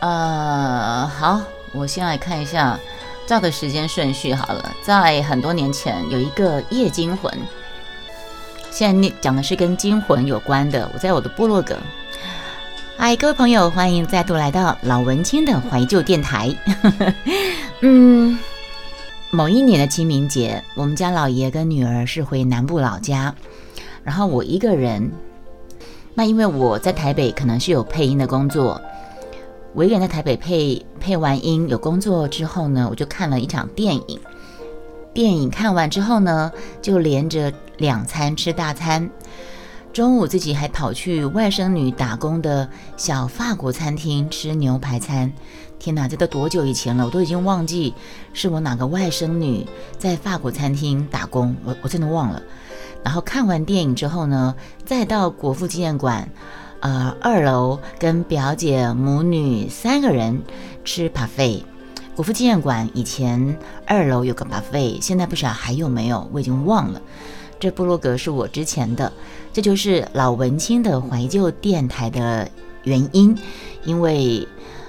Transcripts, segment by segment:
呃，好，我先来看一下，照个时间顺序好了。在很多年前有一个夜惊魂，现在念讲的是跟惊魂有关的。我在我的部落格。嗨，各位朋友，欢迎再度来到老文青的怀旧电台。嗯，某一年的清明节，我们家老爷跟女儿是回南部老家，然后我一个人。那因为我在台北可能是有配音的工作。我一个人在台北配配完音，有工作之后呢，我就看了一场电影。电影看完之后呢，就连着两餐吃大餐。中午自己还跑去外甥女打工的小法国餐厅吃牛排餐。天哪，这都多久以前了？我都已经忘记是我哪个外甥女在法国餐厅打工，我我真的忘了。然后看完电影之后呢，再到国父纪念馆。呃，二楼跟表姐母女三个人吃 buffet。国父纪念馆以前二楼有个 buffet，现在不晓得还有没有，我已经忘了。这部落格是我之前的，这就是老文青的怀旧电台的原因，因为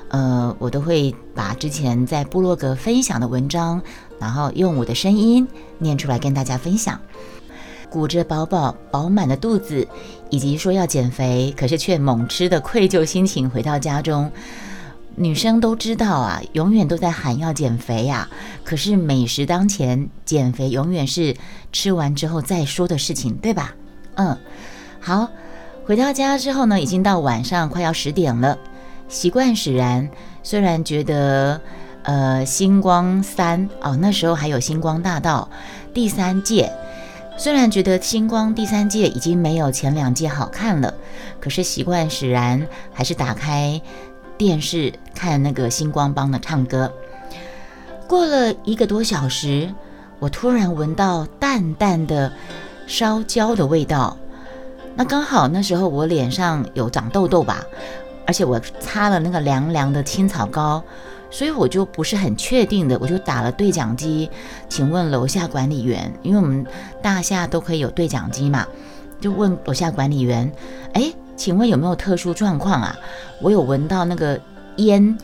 呃，我都会把之前在部落格分享的文章，然后用我的声音念出来跟大家分享。鼓着饱饱饱满的肚子，以及说要减肥，可是却猛吃的愧疚心情回到家中。女生都知道啊，永远都在喊要减肥呀。可是美食当前，减肥永远是吃完之后再说的事情，对吧？嗯，好，回到家之后呢，已经到晚上快要十点了。习惯使然，虽然觉得呃星光三哦，那时候还有星光大道第三届。虽然觉得星光第三届已经没有前两届好看了，可是习惯使然，还是打开电视看那个星光帮的唱歌。过了一个多小时，我突然闻到淡淡的烧焦的味道。那刚好那时候我脸上有长痘痘吧，而且我擦了那个凉凉的青草膏。所以我就不是很确定的，我就打了对讲机，请问楼下管理员，因为我们大厦都可以有对讲机嘛，就问楼下管理员，哎，请问有没有特殊状况啊？我有闻到那个烟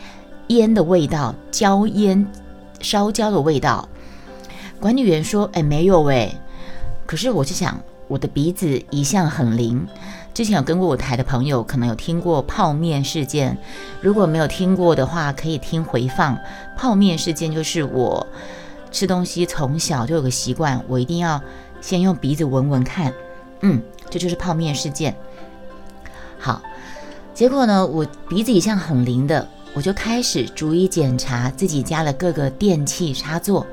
烟的味道，焦烟烧焦的味道。管理员说，哎，没有哎，可是我就想，我的鼻子一向很灵。之前有跟过我台的朋友，可能有听过泡面事件。如果没有听过的话，可以听回放。泡面事件就是我吃东西从小就有个习惯，我一定要先用鼻子闻闻看。嗯，这就是泡面事件。好，结果呢，我鼻子一向很灵的，我就开始逐一检查自己家的各个电器插座，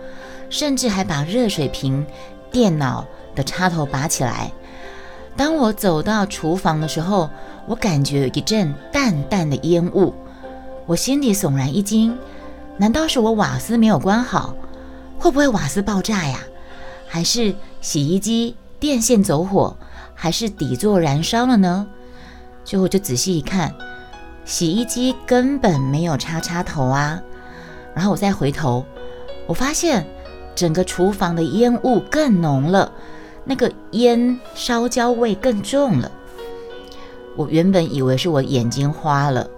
甚至还把热水瓶、电脑的插头拔起来。当我走到厨房的时候，我感觉一阵淡淡的烟雾，我心里悚然一惊。难道是我瓦斯没有关好？会不会瓦斯爆炸呀？还是洗衣机电线走火？还是底座燃烧了呢？最后就仔细一看，洗衣机根本没有插插头啊。然后我再回头，我发现整个厨房的烟雾更浓了。那个烟烧焦味更重了。我原本以为是我眼睛花了，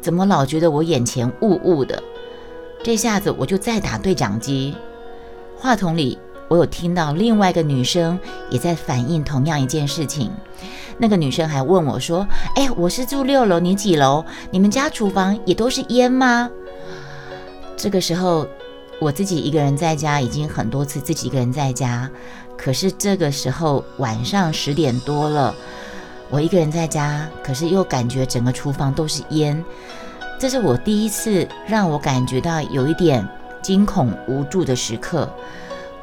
怎么老觉得我眼前雾雾的？这下子我就再打对讲机，话筒里我有听到另外一个女生也在反映同样一件事情。那个女生还问我说：“哎，我是住六楼，你几楼？你们家厨房也都是烟吗？”这个时候我自己一个人在家，已经很多次自己一个人在家。可是这个时候晚上十点多了，我一个人在家，可是又感觉整个厨房都是烟，这是我第一次让我感觉到有一点惊恐无助的时刻。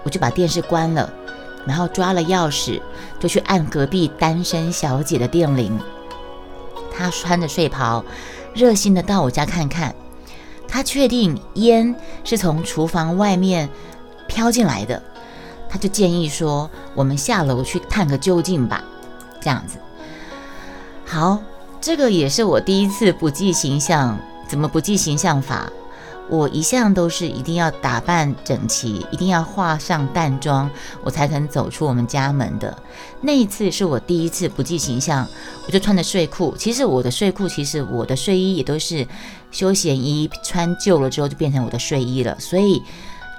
我就把电视关了，然后抓了钥匙，就去按隔壁单身小姐的电铃。她穿着睡袍，热心的到我家看看。她确定烟是从厨房外面飘进来的。他就建议说：“我们下楼去探个究竟吧。”这样子，好，这个也是我第一次不计形象。怎么不计形象法？我一向都是一定要打扮整齐，一定要化上淡妆，我才肯走出我们家门的。那一次是我第一次不计形象，我就穿着睡裤。其实我的睡裤，其实我的睡衣也都是休闲衣，穿旧了之后就变成我的睡衣了。所以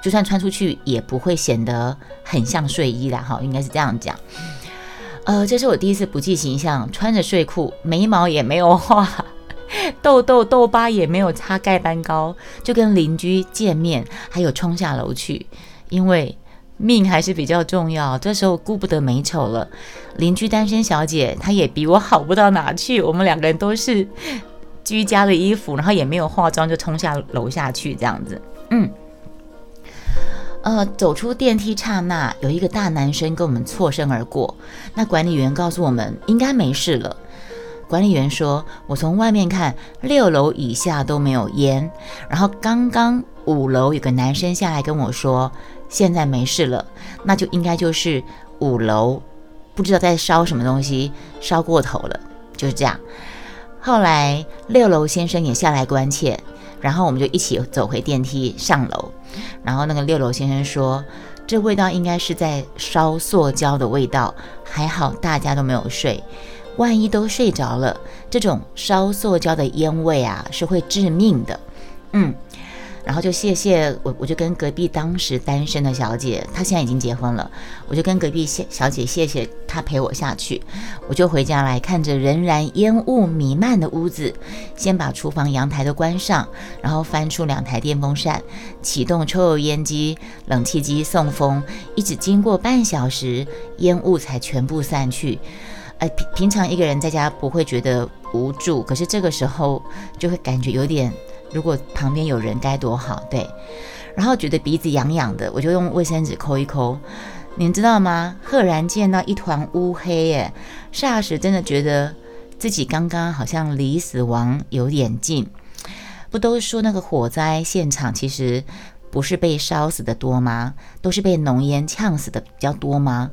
就算穿出去，也不会显得很像睡衣啦。哈，应该是这样讲。呃，这是我第一次不计形象，穿着睡裤，眉毛也没有画。痘痘痘疤也没有擦盖斑膏，就跟邻居见面，还有冲下楼去，因为命还是比较重要。这时候顾不得美丑了。邻居单身小姐，她也比我好不到哪去。我们两个人都是居家的衣服，然后也没有化妆，就冲下楼下去这样子。嗯，呃，走出电梯刹那，有一个大男生跟我们错身而过。那管理员告诉我们，应该没事了。管理员说：“我从外面看，六楼以下都没有烟。然后刚刚五楼有个男生下来跟我说，现在没事了，那就应该就是五楼不知道在烧什么东西，烧过头了，就是这样。后来六楼先生也下来关切，然后我们就一起走回电梯上楼。然后那个六楼先生说，这味道应该是在烧塑胶的味道，还好大家都没有睡。”万一都睡着了，这种烧塑胶的烟味啊，是会致命的。嗯，然后就谢谢我，我就跟隔壁当时单身的小姐，她现在已经结婚了，我就跟隔壁谢小姐谢谢她陪我下去，我就回家来看着仍然烟雾弥漫的屋子，先把厨房阳台都关上，然后翻出两台电风扇，启动抽油烟机、冷气机送风，一直经过半小时，烟雾才全部散去。哎，平平常一个人在家不会觉得无助，可是这个时候就会感觉有点，如果旁边有人该多好，对。然后觉得鼻子痒痒的，我就用卫生纸抠一抠。您知道吗？赫然见到一团乌黑，耶，霎时真的觉得自己刚刚好像离死亡有点近。不都说那个火灾现场其实不是被烧死的多吗？都是被浓烟呛死的比较多吗？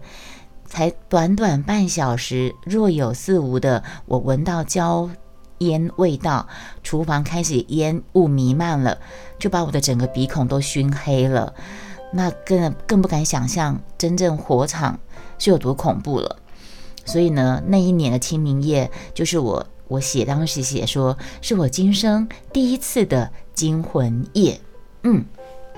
才短短半小时，若有似无的，我闻到焦烟味道，厨房开始烟雾弥漫了，就把我的整个鼻孔都熏黑了。那更更不敢想象真正火场是有多恐怖了。所以呢，那一年的清明夜，就是我我写当时写说，是我今生第一次的惊魂夜。嗯，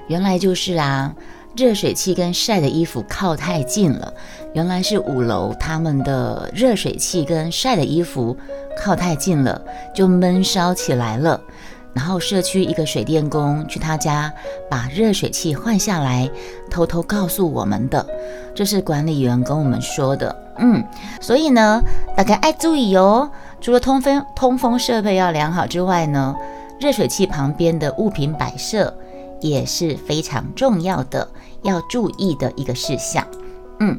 原来就是啊。热水器跟晒的衣服靠太近了，原来是五楼他们的热水器跟晒的衣服靠太近了，就闷烧起来了。然后社区一个水电工去他家把热水器换下来，偷偷告诉我们的，这是管理员跟我们说的。嗯，所以呢，大家爱注意哦。除了通风通风设备要良好之外呢，热水器旁边的物品摆设。也是非常重要的，要注意的一个事项。嗯，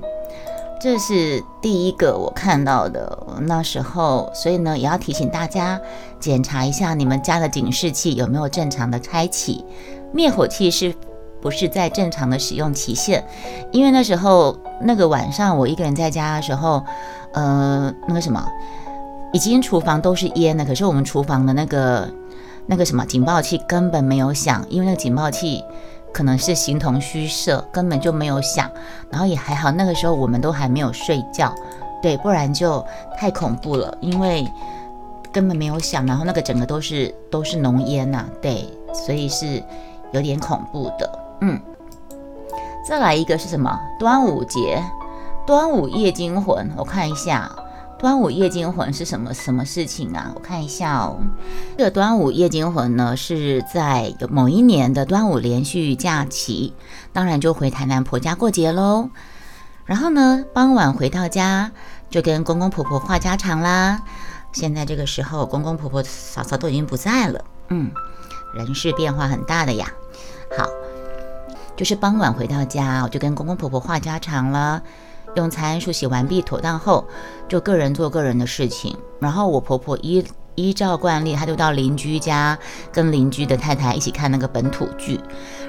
这是第一个我看到的那时候，所以呢，也要提醒大家检查一下你们家的警示器有没有正常的开启，灭火器是不是在正常的使用期限？因为那时候那个晚上我一个人在家的时候，呃，那个什么，已经厨房都是烟了，可是我们厨房的那个。那个什么警报器根本没有响，因为那个警报器可能是形同虚设，根本就没有响。然后也还好，那个时候我们都还没有睡觉，对，不然就太恐怖了，因为根本没有响，然后那个整个都是都是浓烟呐，对，所以是有点恐怖的。嗯，再来一个是什么？端午节，端午夜惊魂，我看一下。端午夜惊魂是什么什么事情啊？我看一下哦。这个端午夜惊魂呢，是在某一年的端午连续假期，当然就回台南婆家过节喽。然后呢，傍晚回到家，就跟公公婆婆话家常啦。现在这个时候，公公婆婆嫂嫂都已经不在了，嗯，人事变化很大的呀。好，就是傍晚回到家，我就跟公公婆婆话家常了。用餐梳洗完毕妥当后，就个人做个人的事情。然后我婆婆依依照惯例，她就到邻居家跟邻居的太太一起看那个本土剧。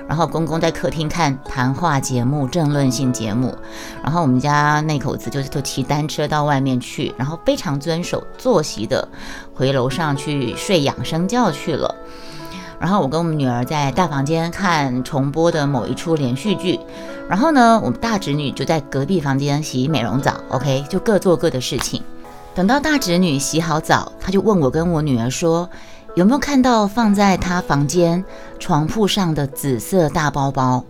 然后公公在客厅看谈话节目、政论性节目。然后我们家那口子就是都骑单车到外面去，然后非常遵守作息的回楼上去睡养生觉去了。然后我跟我们女儿在大房间看重播的某一出连续剧，然后呢，我们大侄女就在隔壁房间洗美容澡，OK，就各做各的事情。等到大侄女洗好澡，她就问我跟我女儿说，有没有看到放在她房间床铺上的紫色大包包？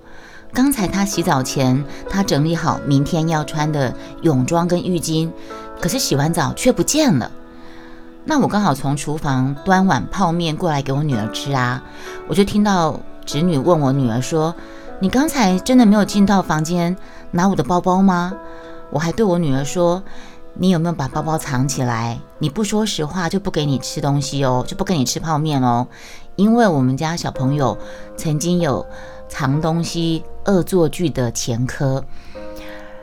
刚才她洗澡前，她整理好明天要穿的泳装跟浴巾，可是洗完澡却不见了。那我刚好从厨房端碗泡面过来给我女儿吃啊，我就听到侄女问我女儿说：“你刚才真的没有进到房间拿我的包包吗？”我还对我女儿说：“你有没有把包包藏起来？你不说实话就不给你吃东西哦，就不给你吃泡面哦，因为我们家小朋友曾经有藏东西恶作剧的前科。”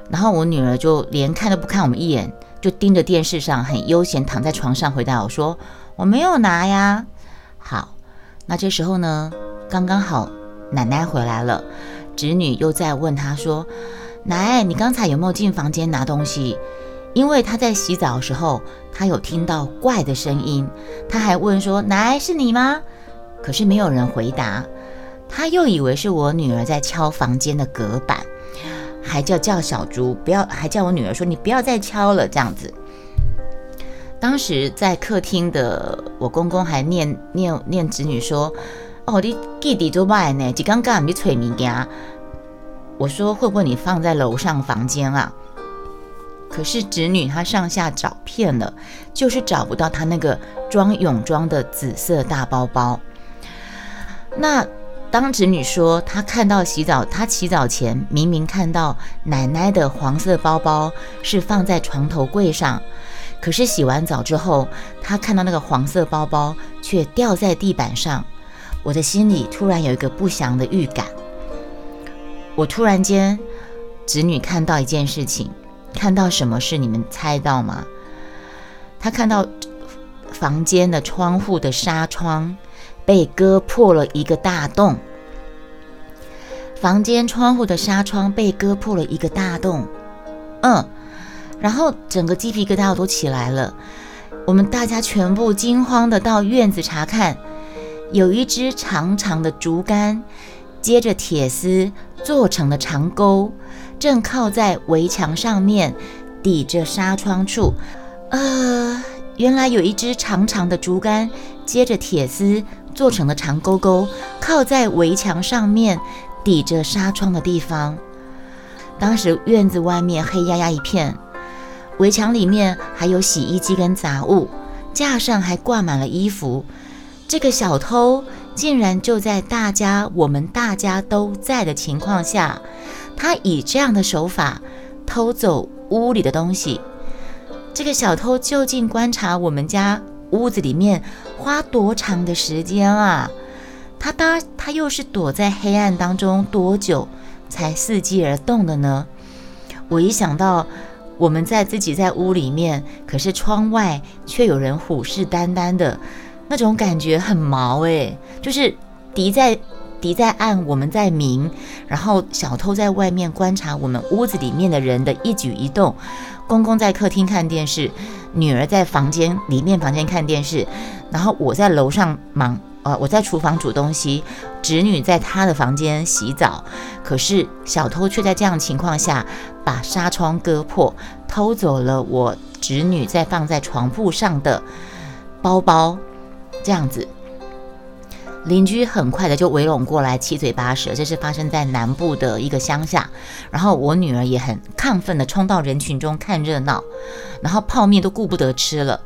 然后我女儿就连看都不看我们一眼。就盯着电视上，很悠闲躺在床上，回答我说：“我没有拿呀。”好，那这时候呢，刚刚好奶奶回来了，侄女又在问她说：“奶，你刚才有没有进房间拿东西？”因为她在洗澡的时候，她有听到怪的声音，她还问说：“奶，是你吗？”可是没有人回答，她又以为是我女儿在敲房间的隔板。还叫叫小猪不要，还叫我女儿说你不要再敲了这样子。当时在客厅的我公公还念念念侄女说：“哦，你弟弟做外呢，就刚刚你催物件。”我说：“会不会你放在楼上房间啊？”可是侄女她上下找遍了，就是找不到她那个装泳装的紫色大包包。那。当侄女说她看到洗澡，她洗澡前明明看到奶奶的黄色包包是放在床头柜上，可是洗完澡之后，她看到那个黄色包包却掉在地板上。我的心里突然有一个不祥的预感。我突然间，侄女看到一件事情，看到什么事？你们猜到吗？她看到房间的窗户的纱窗。被割破了一个大洞，房间窗户的纱窗被割破了一个大洞，嗯，然后整个鸡皮疙瘩都起来了。我们大家全部惊慌的到院子查看，有一只长长的竹竿，接着铁丝做成的长钩，正靠在围墙上面，抵着纱窗处。呃，原来有一只长长的竹竿，接着铁丝。做成的长钩钩靠在围墙上面，抵着纱窗的地方。当时院子外面黑压压一片，围墙里面还有洗衣机跟杂物，架上还挂满了衣服。这个小偷竟然就在大家我们大家都在的情况下，他以这样的手法偷走屋里的东西。这个小偷究竟观察我们家？屋子里面花多长的时间啊？他当他又是躲在黑暗当中多久才伺机而动的呢？我一想到我们在自己在屋里面，可是窗外却有人虎视眈眈的那种感觉很毛诶，就是敌在敌在暗，我们在明，然后小偷在外面观察我们屋子里面的人的一举一动。公公在客厅看电视，女儿在房间里面房间看电视，然后我在楼上忙，呃，我在厨房煮东西，侄女在她的房间洗澡。可是小偷却在这样情况下把纱窗割破，偷走了我侄女在放在床铺上的包包，这样子。邻居很快的就围拢过来，七嘴八舌。这是发生在南部的一个乡下。然后我女儿也很亢奋的冲到人群中看热闹，然后泡面都顾不得吃了。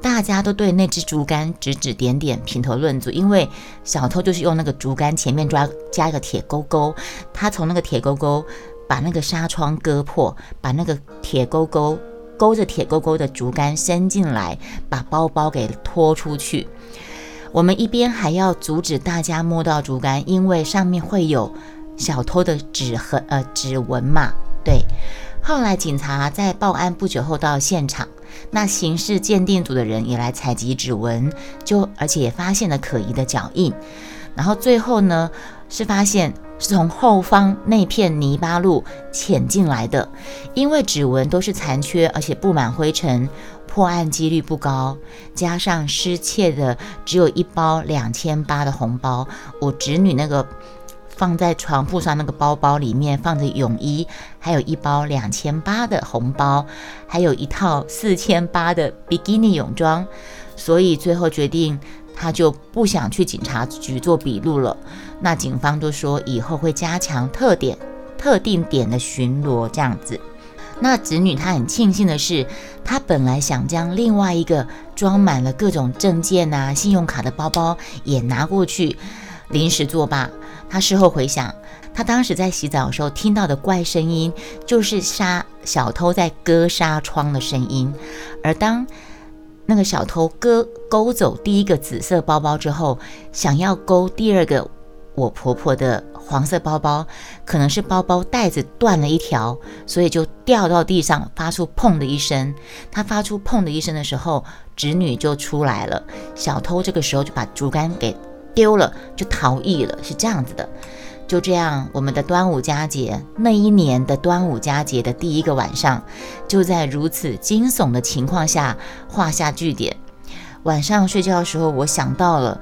大家都对那只竹竿指指点点，评头论足。因为小偷就是用那个竹竿前面抓加一个铁钩钩，他从那个铁钩钩把那个纱窗割破，把那个铁钩钩勾着铁钩钩的竹竿伸进来，把包包给拖出去。我们一边还要阻止大家摸到竹竿，因为上面会有小偷的指痕呃指纹嘛。对，后来警察在报案不久后到现场，那刑事鉴定组的人也来采集指纹，就而且也发现了可疑的脚印。然后最后呢，是发现是从后方那片泥巴路潜进来的，因为指纹都是残缺而且布满灰尘。破案几率不高，加上失窃的只有一包两千八的红包，我侄女那个放在床铺上那个包包里面放着泳衣，还有一包两千八的红包，还有一套四千八的比基尼泳装，所以最后决定。他就不想去警察局做笔录了。那警方就说以后会加强特点、特定点的巡逻，这样子。那子女她很庆幸的是，她本来想将另外一个装满了各种证件啊、信用卡的包包也拿过去，临时作罢。她事后回想，她当时在洗澡的时候听到的怪声音，就是杀小偷在割纱窗的声音，而当。那个小偷割勾走第一个紫色包包之后，想要勾第二个我婆婆的黄色包包，可能是包包带子断了一条，所以就掉到地上，发出砰的一声。她发出砰的一声的时候，侄女就出来了。小偷这个时候就把竹竿给丢了，就逃逸了，是这样子的。就这样，我们的端午佳节那一年的端午佳节的第一个晚上，就在如此惊悚的情况下画下句点。晚上睡觉的时候，我想到了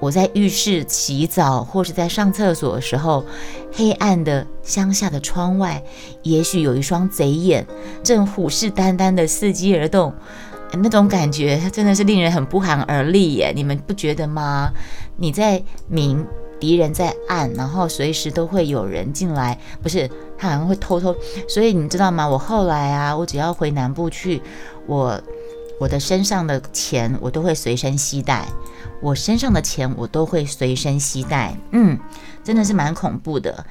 我在浴室洗澡或是在上厕所的时候，黑暗的乡下的窗外，也许有一双贼眼正虎视眈眈的伺机而动，那种感觉真的是令人很不寒而栗耶！你们不觉得吗？你在明。敌人在暗，然后随时都会有人进来，不是他好像会偷偷，所以你知道吗？我后来啊，我只要回南部去，我我的身上的钱我都会随身携带，我身上的钱我都会随身携带，嗯，真的是蛮恐怖的。